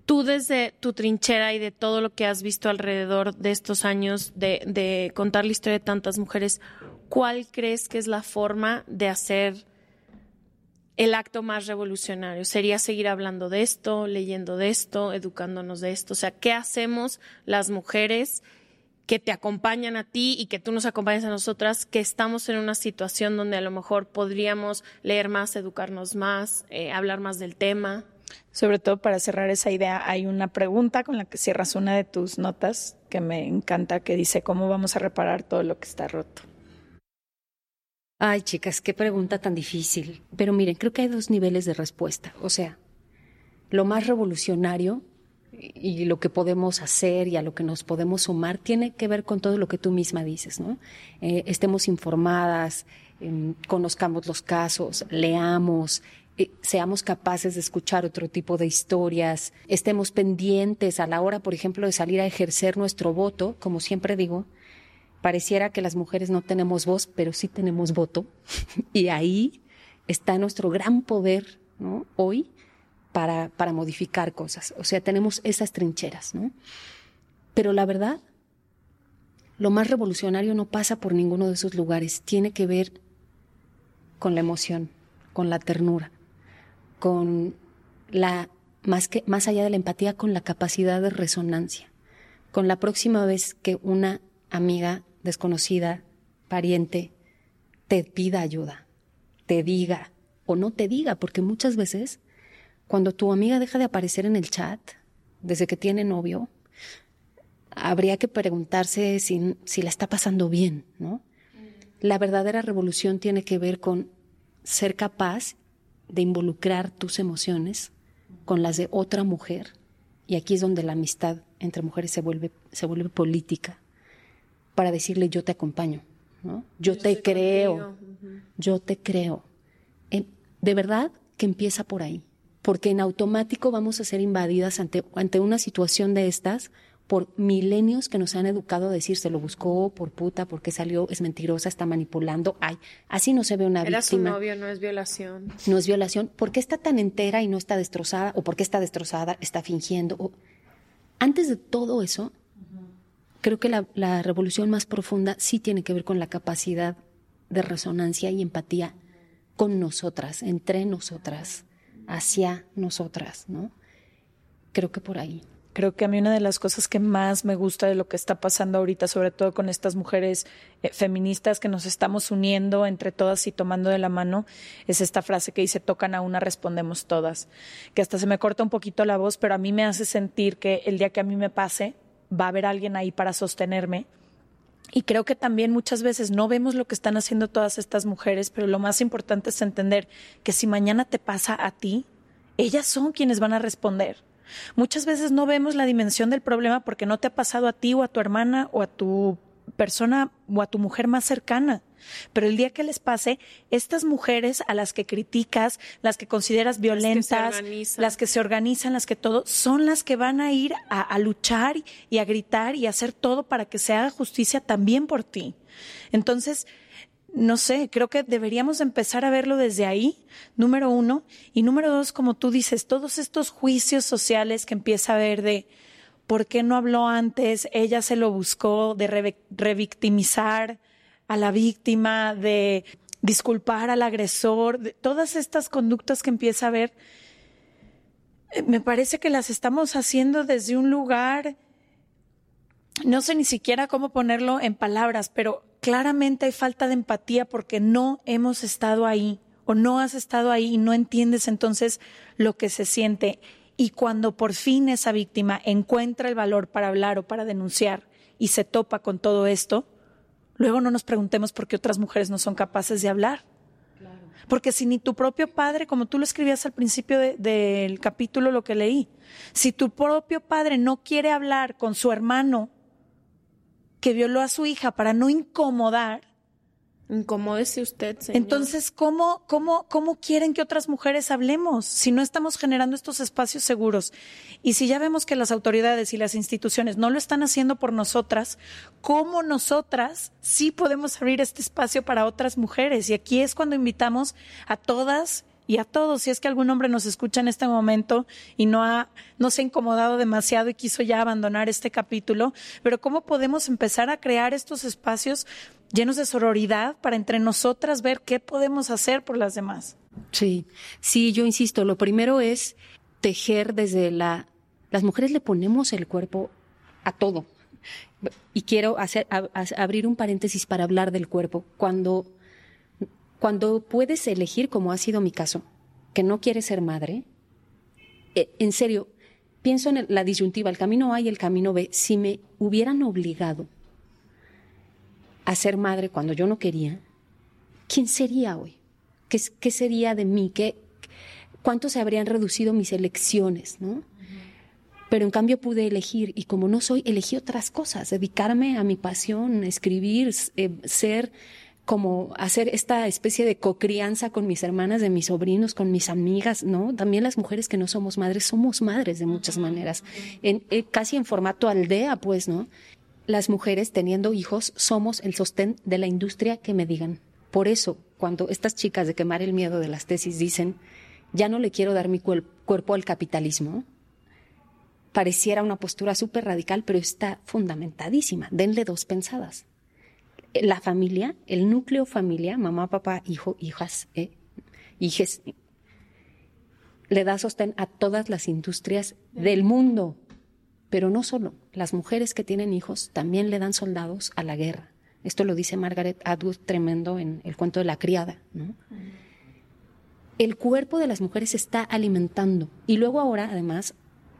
tú desde tu trinchera y de todo lo que has visto alrededor de estos años de, contar la historia de tantas mujeres, ¿cuál crees que es la forma de hacer el acto más revolucionario? ¿Sería seguir hablando de esto, leyendo de esto, educándonos de esto? O sea, ¿qué hacemos las mujeres? Que te acompañan a ti y que tú nos acompañas a nosotras, que estamos en una situación donde a lo mejor podríamos leer más, educarnos más, eh, hablar más del tema. Sobre todo para cerrar esa idea, hay una pregunta con la que cierras una de tus notas que me encanta, que dice, ¿cómo vamos a reparar todo lo que está roto? Ay, chicas, qué pregunta tan difícil. Pero miren, creo que hay dos niveles de respuesta. O sea, lo más revolucionario y lo que podemos hacer y a lo que nos podemos sumar tiene que ver con todo lo que tú misma dices, ¿no? Eh, estemos informadas, em, conozcamos los casos, leamos, eh, seamos capaces de escuchar otro tipo de historias, estemos pendientes a la hora, por ejemplo, de salir a ejercer nuestro voto, como siempre digo, pareciera que las mujeres no tenemos voz, pero sí tenemos voto. y ahí está nuestro gran poder ¿no? hoy para, para modificar cosas. O sea, tenemos esas trincheras. ¿no? Pero la verdad, lo más revolucionario no pasa por ninguno de esos lugares. Tiene que ver con la emoción, con la ternura, con la, más, que, más allá de la empatía, con la capacidad de resonancia. Con la próxima vez que una amiga desconocida, pariente, te pida ayuda, te diga o no te diga, porque muchas veces cuando tu amiga deja de aparecer en el chat, desde que tiene novio, habría que preguntarse si, si la está pasando bien, ¿no? La verdadera revolución tiene que ver con ser capaz de involucrar tus emociones con las de otra mujer. Y aquí es donde la amistad entre mujeres se vuelve, se vuelve política para decirle yo te acompaño, ¿no? Yo, te creo, yo te creo. de verdad que empieza por ahí, porque en automático vamos a ser invadidas ante, ante una situación de estas por milenios que nos han educado a decir se lo buscó por puta, porque salió, es mentirosa, está manipulando. Ay, así no se ve una Era víctima. su novio, no es violación. No es violación. ¿Por qué está tan entera y no está destrozada? ¿O por qué está destrozada, está fingiendo? O... Antes de todo eso, creo que la, la revolución más profunda sí tiene que ver con la capacidad de resonancia y empatía con nosotras, entre nosotras, hacia nosotras, ¿no? Creo que por ahí. Creo que a mí una de las cosas que más me gusta de lo que está pasando ahorita, sobre todo con estas mujeres eh, feministas que nos estamos uniendo entre todas y tomando de la mano, es esta frase que dice, tocan a una, respondemos todas. Que hasta se me corta un poquito la voz, pero a mí me hace sentir que el día que a mí me pase, va a haber alguien ahí para sostenerme. Y creo que también muchas veces no vemos lo que están haciendo todas estas mujeres, pero lo más importante es entender que si mañana te pasa a ti, ellas son quienes van a responder. Muchas veces no vemos la dimensión del problema porque no te ha pasado a ti o a tu hermana o a tu persona o a tu mujer más cercana. Pero el día que les pase, estas mujeres a las que criticas, las que consideras violentas, las que se organizan, las que todo, son las que van a ir a, a, luchar y a gritar y a hacer todo para que se haga justicia también por ti. Entonces, no sé, creo que deberíamos empezar a verlo desde ahí, número uno. Y número dos, como tú dices, todos estos juicios sociales que empieza a ver de por qué no habló antes, ella se lo buscó, de revictimizar a la víctima, de disculpar al agresor, de todas estas conductas que empieza a ver, eh, me parece que las estamos haciendo desde un lugar, no sé ni siquiera cómo ponerlo en palabras, pero claramente hay falta de empatía porque no hemos estado ahí o no has estado ahí y no entiendes entonces lo que se siente. Y cuando por fin esa víctima encuentra el valor para hablar o para denunciar y se topa con todo esto, luego no nos preguntemos por qué otras mujeres no son capaces de hablar. Porque si ni tu propio padre, como tú lo escribías al principio de, del capítulo, lo que leí, si tu propio padre no quiere hablar con su hermano que violó a su hija para no incomodar. Incomódese usted, señor. Entonces, ¿cómo, cómo, ¿cómo quieren que otras mujeres hablemos si no estamos generando estos espacios seguros? Y si ya vemos que las autoridades y las instituciones no lo están haciendo por nosotras, ¿cómo nosotras sí podemos abrir este espacio para otras mujeres? Y aquí es cuando invitamos a todas y a todos, si es que algún hombre nos escucha en este momento y no ha, se ha incomodado demasiado y quiso ya abandonar este capítulo, pero cómo podemos empezar a crear estos espacios llenos de sororidad para entre nosotras ver qué podemos hacer por las demás. Sí, sí, yo insisto, lo primero es tejer desde la, las mujeres le ponemos el cuerpo a todo. Y quiero hacer, abrir un paréntesis para hablar del cuerpo. Cuando cuando puedes elegir, como ha sido mi caso, que no quieres ser madre, eh, en serio, pienso en la disyuntiva, el camino A y el camino B. Si me hubieran obligado a ser madre cuando yo no quería, ¿quién sería hoy? ¿Qué, sería de mí? ¿Qué, ¿Cuánto se habrían reducido mis elecciones? ¿no? Pero en cambio pude elegir y como no soy, elegí otras cosas, dedicarme a mi pasión, escribir, eh, ser como hacer esta especie de cocrianza con mis hermanas, de mis sobrinos, con mis amigas, ¿no? También las mujeres que no somos madres, somos madres de muchas maneras, en, eh, casi en formato aldea, pues, ¿no? Las mujeres teniendo hijos somos el sostén de la industria que me digan. Por eso, cuando estas chicas de quemar el miedo de las tesis dicen, ya no le quiero dar mi cuerpo al capitalismo, pareciera una postura súper radical, pero está fundamentadísima. Denle dos pensadas la familia, el núcleo familia, mamá, papá, hijo, hijas, eh, hijes, le da sostén a todas las industrias del mundo. Pero no solo, las mujeres que tienen hijos también le dan soldados a la guerra. Esto lo dice Margaret Atwood tremendo en el cuento de la criada. El cuerpo de las mujeres está alimentando. Y luego ahora, además,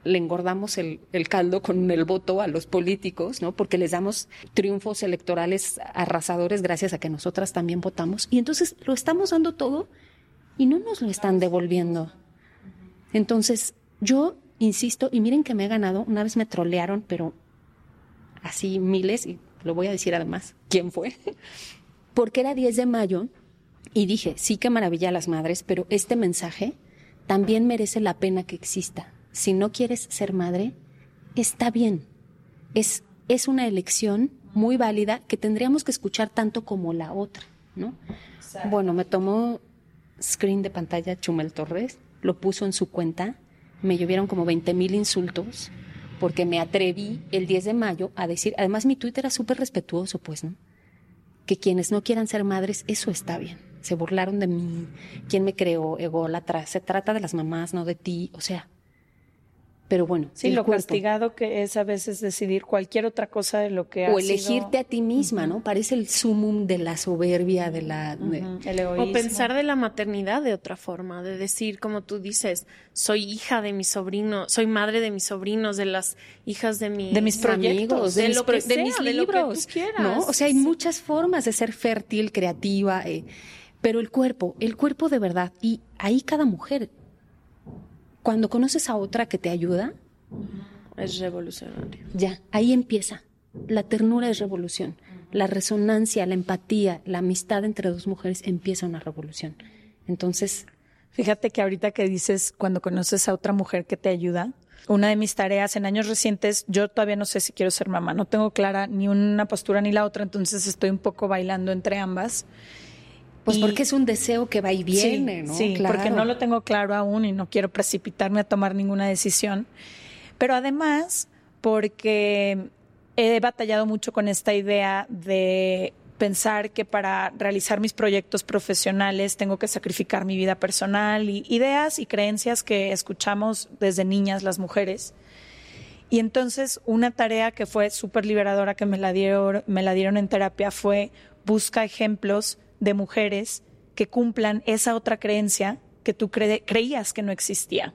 le engordamos el, caldo con el voto a los políticos, ¿no? Porque les damos triunfos electorales arrasadores gracias a que nosotras también votamos. Y entonces lo estamos dando todo y no nos lo están devolviendo. Entonces, yo insisto, y miren que me he ganado, una vez me trolearon, pero así miles, y lo voy a decir además, ¿quién fue? Porque era 10 de mayo y dije, sí que maravilla a las madres, pero este mensaje también merece la pena que exista si no quieres ser madre, está bien. Es, es una elección muy válida que tendríamos que escuchar tanto como la otra, ¿no? Bueno, me tomó screen de pantalla Chumel Torres, lo puso en su cuenta, me llovieron como 20 mil insultos porque me atreví el 10 de mayo a decir, además mi Twitter era súper respetuoso, pues, ¿no? Que quienes no quieran ser madres, eso está bien. Se burlaron de mí, quién me creó, ególatra, se trata de las mamás, no de ti, o sea, pero bueno, sí, lo castigado que es a veces decidir cualquier otra cosa de lo que o elegirte a ti misma, ¿no? Parece el sumum de la soberbia, de la O pensar de la maternidad de otra forma, de decir como tú dices, soy hija de mi sobrino, soy madre de mis sobrinos, de las hijas de, mis de mis proyectos, de, mis, de mis libros, ¿no? O sea, hay muchas formas de ser fértil, creativa, eh, pero el cuerpo, el cuerpo de verdad y ahí cada mujer cuando conoces a otra que te ayuda, es revolucionario. Ya, ahí empieza. La ternura es revolución. La resonancia, la empatía, la amistad entre dos mujeres empieza una revolución. Entonces, fíjate que ahorita que dices cuando conoces a otra mujer que te ayuda, una de mis tareas en años recientes, yo todavía no sé si quiero ser mamá, no tengo clara ni una postura ni la otra, entonces estoy un poco bailando entre ambas. Pues porque es un deseo que va y viene, ¿no? Sí, porque no lo tengo claro aún y no quiero precipitarme a tomar ninguna decisión. Pero además, porque he batallado mucho con esta idea de pensar que para realizar mis proyectos profesionales tengo que sacrificar mi vida personal y ideas y creencias que escuchamos desde niñas las mujeres. Y entonces una tarea que fue súper liberadora que me la, dieron, me la dieron en terapia fue busca ejemplos de mujeres que cumplan esa otra creencia que tú creías que no existía.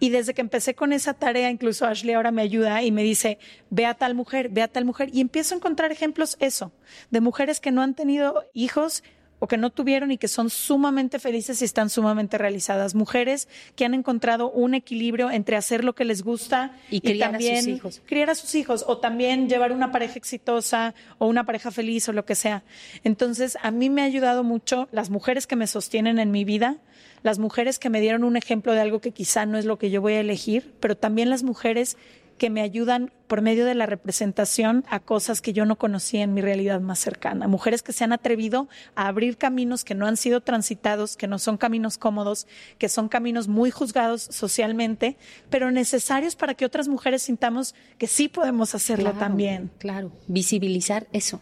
Y desde que empecé con esa tarea, incluso Ashley ahora me ayuda y me dice, ve a tal mujer, ve a tal mujer. Y empiezo a encontrar ejemplos, eso, de mujeres que no han tenido hijos o que no tuvieron y que son sumamente felices y están sumamente realizadas. Mujeres que han encontrado un equilibrio entre hacer lo que les gusta y, criar a sus hijos. Criar a sus hijos o también llevar una pareja exitosa o una pareja feliz o lo que sea. Entonces, a mí me ha ayudado mucho las mujeres que me sostienen en mi vida, las mujeres que me dieron un ejemplo de algo que quizá no es lo que yo voy a elegir, pero también las mujeres que me ayudan por medio de la representación a cosas que yo no conocía en mi realidad más cercana. Mujeres que se han atrevido a abrir caminos que no han sido transitados, que no son caminos cómodos, que son caminos muy juzgados socialmente, pero necesarios para que otras mujeres sintamos que sí podemos hacerlo también. Claro, visibilizar eso.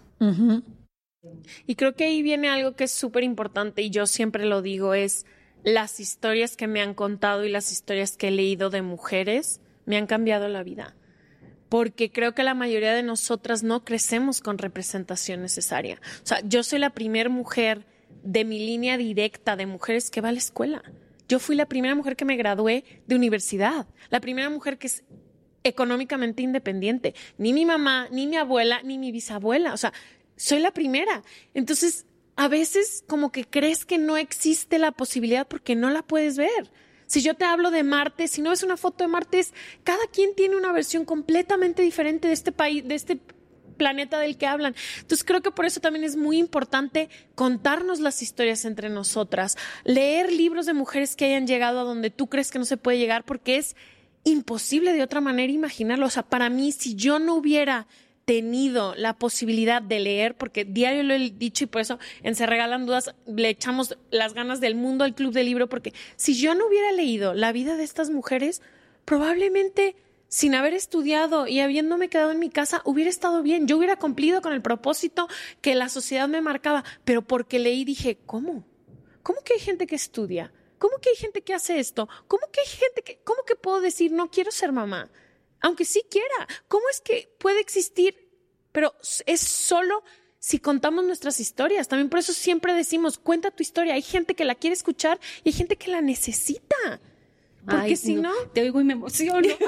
Y creo que ahí viene algo que es súper importante y yo siempre lo digo, es las historias que me han contado y las historias que he leído de mujeres me han cambiado la vida. Porque creo que la mayoría de nosotras no crecemos con representación necesaria. O sea, yo soy la primera mujer de mi línea directa de mujeres que va a la escuela. Yo fui la primera mujer que me gradué de universidad, la primera mujer que es económicamente independiente. Ni mi mamá, ni mi abuela, ni mi bisabuela. O sea, soy la primera. Entonces, a veces como que crees que no existe la posibilidad porque no la puedes ver. Si yo te hablo de Marte, si no es una foto de Marte, cada quien tiene una versión completamente diferente de este país, de este planeta del que hablan. Entonces creo que por eso también es muy importante contarnos las historias entre nosotras, leer libros de mujeres que hayan llegado a donde tú crees que no se puede llegar, porque es imposible de otra manera imaginarlo. O sea, para mí, si yo no hubiera tenido la posibilidad de leer, porque diario lo he dicho y por eso en Se Regalan Dudas le echamos las ganas del mundo al club de libro, porque si yo no hubiera leído la vida de estas mujeres, probablemente sin haber estudiado y habiéndome quedado en mi casa, hubiera estado bien. Yo hubiera cumplido con el propósito que la sociedad me marcaba, pero porque leí dije, ¿cómo? ¿Cómo que hay gente que estudia? ¿Cómo que hay gente que hace esto? ¿Cómo que hay gente que, cómo que puedo decir no quiero ser mamá? Aunque sí quiera. ¿Cómo es que puede existir? Pero es solo si contamos nuestras historias. También por eso siempre decimos, cuenta tu historia. Hay gente que la quiere escuchar y hay gente que la necesita. Porque si no, Te oigo y me emociono. claro,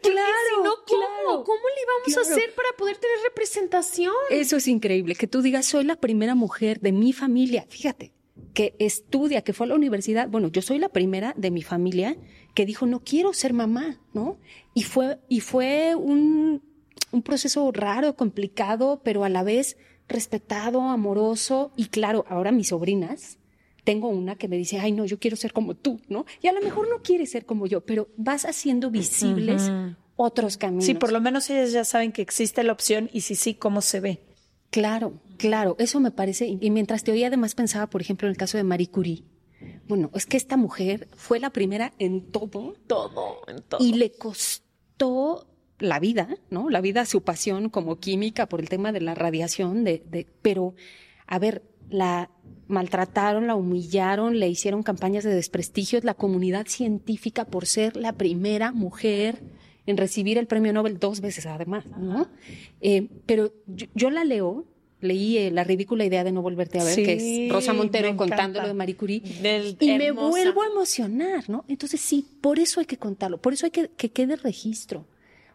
si no, ¿cómo? ¿Cómo le vamos a hacer para poder tener representación? Eso es increíble, que tú digas, soy la primera mujer de mi familia. Fíjate, que estudia, que fue a la universidad. Bueno, yo soy la primera de mi familia que dijo, no quiero ser mamá, ¿no? Y fue, y fue un, un proceso raro, complicado, pero a la vez respetado, amoroso. Y claro, ahora mis sobrinas, tengo una que me dice, ay, no, yo quiero ser como tú, ¿no? Y a lo mejor no quiere ser como yo, pero vas haciendo visibles otros caminos. Sí, por lo menos ellas ya saben que existe la opción y si sí, cómo se ve. Claro, claro, eso me parece. Y mientras te oía, además pensaba, por ejemplo, en el caso de Marie Curie. Bueno, es que esta mujer fue la primera en todo. Todo, en todo. Y le costó la vida, ¿no? La vida, su pasión como química por el tema de la radiación, de, de, pero, a ver, la maltrataron, la humillaron, le hicieron campañas de desprestigio, la comunidad científica por ser la primera mujer en recibir el premio Nobel dos veces además, ¿no? Eh, pero yo, yo, la leo, leí eh, La ridícula idea de no volverte a ver, Sí, que es Rosa Montero contando lo de Marie Curie, Del- y me vuelvo a emocionar, ¿no? Entonces sí, por eso hay que contarlo, por eso hay que que quede registro.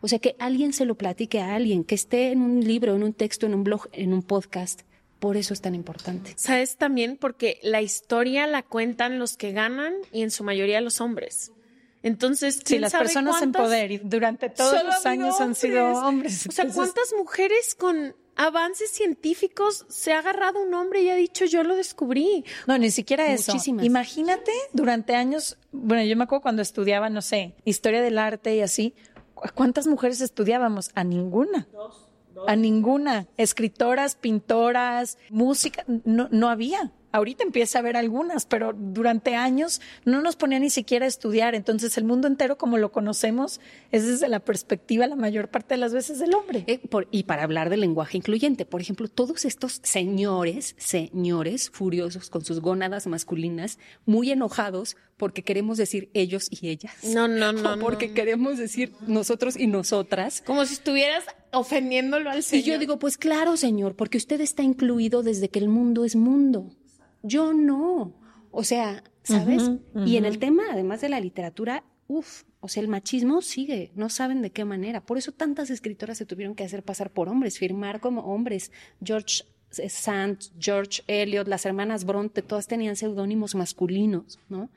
O sea, que alguien se lo platique a alguien, que esté en un libro, en un texto, en un blog, en un podcast. Por eso es tan importante. ¿Sabes también? Porque la historia la cuentan los que ganan y en su mayoría los hombres. Entonces, Sí, ¿quién las sabe personas en poder y durante todos los años han sido hombres. O sea, Entonces, ¿cuántas mujeres con avances científicos se ha agarrado un hombre y ha dicho yo lo descubrí? No, ni siquiera eso. Muchísimas. Imagínate durante años, bueno, yo me acuerdo cuando estudiaba, no sé, historia del arte y así, ¿cu- ¿cuántas mujeres estudiábamos? A ninguna. A ninguna. Escritoras, pintoras, música, no, no había. Ahorita empieza a haber algunas, pero durante años no nos ponía ni siquiera a estudiar. Entonces el mundo entero como lo conocemos es desde la perspectiva la mayor parte de las veces del hombre. Eh, por- y para hablar del lenguaje incluyente, por ejemplo, todos estos señores, señores furiosos con sus gónadas masculinas, muy enojados porque queremos decir ellos y ellas. No, no, no, O porque no. queremos decir nosotros y nosotras. Como si estuvieras ofendiéndolo al señor. Y yo digo, pues claro, señor, porque usted está incluido desde que el mundo es mundo. Yo no. O sea, ¿sabes? Y en el tema, además de la literatura, uff, o sea, el machismo sigue, no saben de qué manera. Por eso tantas escritoras se tuvieron que hacer pasar por hombres, firmar como hombres. George Sand, George Eliot, las hermanas Bronte, todas tenían seudónimos masculinos, ¿no?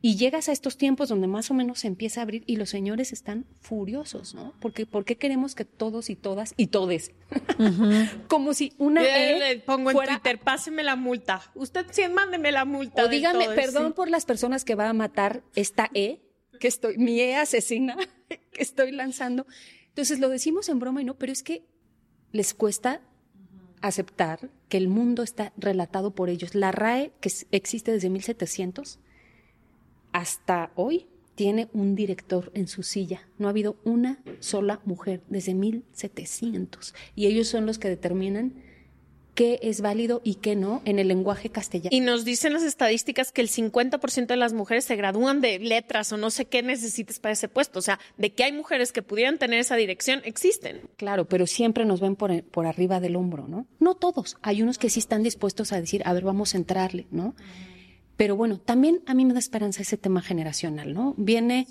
Y llegas a estos tiempos donde más o menos se empieza a abrir y los señores están furiosos, ¿no? Porque ¿por qué queremos que todos y todas y todes? Como si una E le pongo en Twitter, páseme la multa. Usted sí, mándeme la multa. o dígame, perdón por las personas que va a matar esta E, que estoy, mi E asesina, que estoy lanzando. Entonces lo decimos en broma y no, pero es que les cuesta aceptar que el mundo está relatado por ellos. La RAE, que existe desde 1700, hasta hoy tiene un director en su silla. No ha habido una sola mujer desde 1700. Y ellos son los que determinan qué es válido y qué no en el lenguaje castellano. Y nos dicen las estadísticas que el 50% de las mujeres se gradúan de letras o no sé qué necesites para ese puesto. O sea, de que hay mujeres que pudieran tener esa dirección, existen. Claro, pero siempre nos ven por, por arriba del hombro, ¿no? No todos. Hay unos que sí están dispuestos a decir, a ver, vamos a entrarle, ¿no? Pero bueno, también a mí me da esperanza ese tema generacional, ¿no? Viene,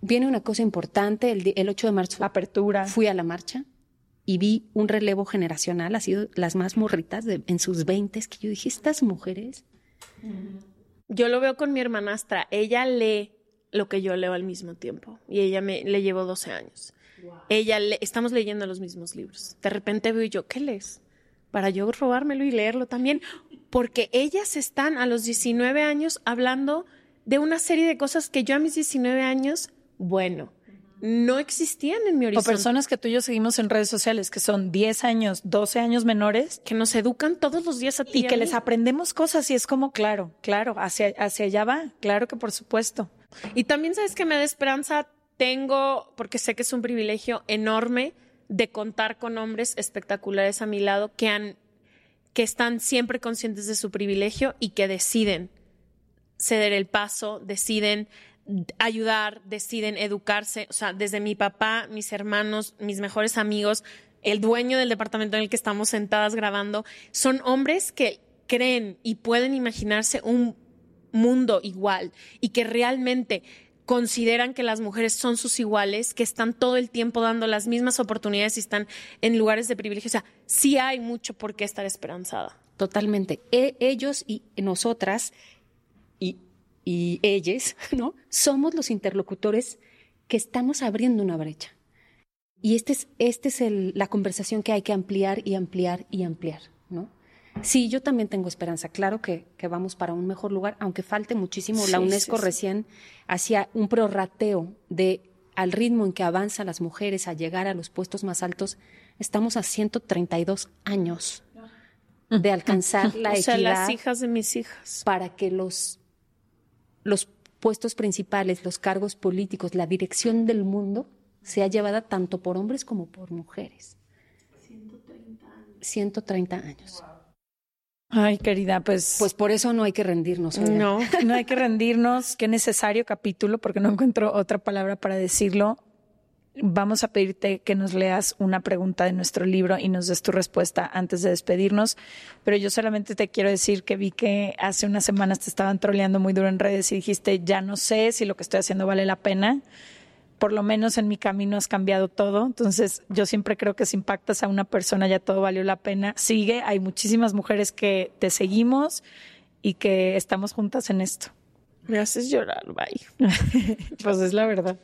viene una cosa importante. El, el 8 de marzo Apertura. fui a la marcha y vi un relevo generacional, ha sido las más morritas de- en sus veintes, que yo dije, estas mujeres, Yo lo veo con mi hermanastra. Ella lee lo que yo leo al mismo tiempo. Y ella me le llevó 12 años. Ella, estamos leyendo los mismos libros. De repente veo yo, ¿qué lees? Para yo robármelo y leerlo también. Porque ellas están a los 19 años hablando de una serie de cosas que yo a mis 19 años, bueno, no existían en mi horizonte. O personas que tú y yo seguimos en redes sociales que son 10 años, 12 años menores. Que nos educan todos los días a ti. Y que les aprendemos cosas y es como, claro, claro, hacia, hacia allá va, claro que por supuesto. Y también sabes que me da esperanza, tengo, porque sé que es un privilegio enorme de contar con hombres espectaculares a mi lado que han, que están siempre conscientes de su privilegio y que deciden ceder el paso, deciden ayudar, deciden educarse, o sea, desde mi papá, mis hermanos, mis mejores amigos, el dueño del departamento en el que estamos sentadas grabando, son hombres que creen y pueden imaginarse un mundo igual y que realmente consideran que las mujeres son sus iguales, que están todo el tiempo dando las mismas oportunidades y están en lugares de privilegio. O sea, sí hay mucho por qué estar esperanzada. Totalmente. E ellos y nosotras y y ellos, ¿no? Somos los interlocutores que estamos abriendo una brecha. Y esta es, este es la conversación que hay que ampliar y ampliar y ampliar. Sí, yo también tengo esperanza. Claro que, que vamos para un mejor lugar, aunque falte muchísimo. la UNESCO recién hacía un prorrateo de al ritmo en que avanzan las mujeres a llegar a los puestos más altos. Estamos a 132 años de alcanzar la equidad. las hijas de mis hijas. Para que los los puestos principales, los cargos políticos, la dirección del mundo sea llevada tanto por hombres como por mujeres. 130 años. 130 años. Ay, querida, pues. Pues por eso no hay que rendirnos. No, no hay que rendirnos. Qué necesario capítulo, porque no encuentro otra palabra para decirlo vamos a pedirte que nos leas una pregunta de nuestro libro y nos des tu respuesta antes de despedirnos. Pero yo solamente te quiero decir que vi que hace unas semanas te estaban troleando muy duro en redes y dijiste, ya no sé si lo que estoy haciendo vale la pena. Por lo menos en mi camino has cambiado todo. Entonces yo siempre creo que si impactas a una persona ya todo valió la pena. Sigue, hay muchísimas mujeres que te seguimos y que estamos juntas en esto. Me haces llorar, bye. pues es la verdad.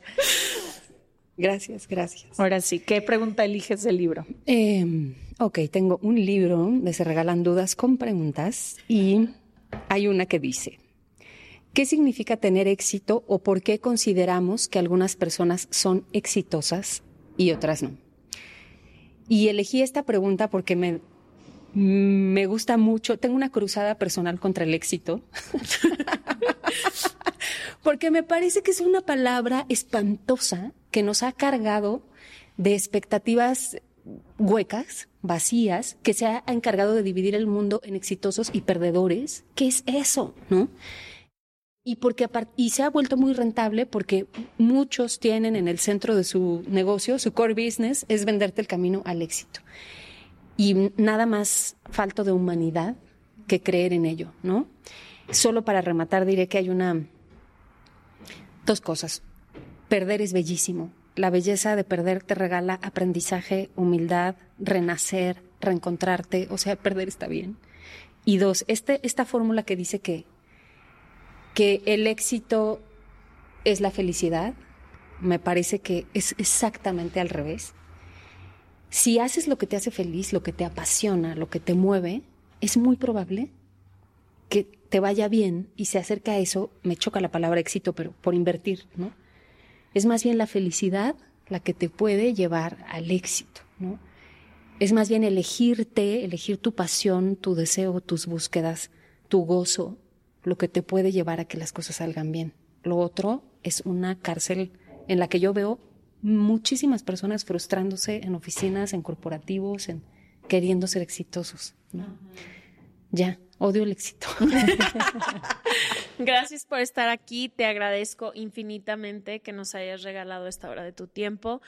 Gracias, gracias. Ahora sí, ¿qué pregunta eliges del libro? Eh, ok, tengo un libro de Se Regalan Dudas con Preguntas y hay una que dice, ¿qué significa tener éxito o por qué consideramos que algunas personas son exitosas y otras no? Y elegí esta pregunta porque me, me gusta mucho, tengo una cruzada personal contra el éxito. porque me parece que es una palabra espantosa que nos ha cargado de expectativas huecas, vacías, que se ha encargado de dividir el mundo en exitosos y perdedores. ¿Qué es eso? ¿No? Y, porque, y se ha vuelto muy rentable porque muchos tienen en el centro de su negocio, su core business, es venderte el camino al éxito. Y nada más falto de humanidad que creer en ello, ¿no? Solo para rematar diré que hay una Dos cosas. Perder es bellísimo. La belleza de perder te regala aprendizaje, humildad, renacer, reencontrarte. O sea, perder está bien. Y dos, este, esta fórmula que dice que, que el éxito es la felicidad, me parece que es exactamente al revés. Si haces lo que te hace feliz, lo que te apasiona, lo que te mueve, es muy probable que te vaya bien y se acerca a eso, me choca la palabra éxito, pero por invertir, ¿no? Es más bien la felicidad la que te puede llevar al éxito, ¿no? Es más bien elegirte, elegir tu pasión, tu deseo, tus búsquedas, tu gozo, lo que te puede llevar a que las cosas salgan bien. Lo otro es una cárcel en la que yo veo muchísimas personas frustrándose en oficinas, en corporativos, en queriendo ser exitosos. ¿no? Ya, Odio el éxito. Gracias por estar aquí. Te agradezco infinitamente que nos hayas regalado esta hora de tu tiempo.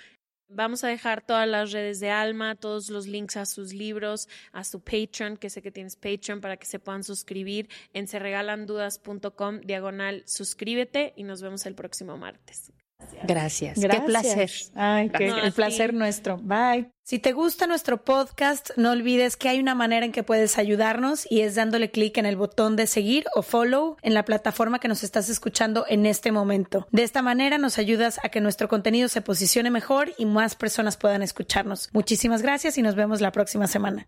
Vamos a dejar todas las redes de Alma, todos los links a sus libros, a su Patreon, que sé que tienes Patreon para que se puedan suscribir en serregalandudas.com diagonal suscríbete y nos vemos el próximo martes. Gracias. Gracias. Qué placer. Ay, qué, el placer nuestro. Bye. Si te gusta nuestro podcast, no olvides que hay una manera en que puedes ayudarnos y es dándole clic en el botón de seguir o follow en la plataforma que nos estás escuchando en este momento. De esta manera nos ayudas a que nuestro contenido se posicione mejor y más personas puedan escucharnos. Muchísimas gracias y nos vemos la próxima semana.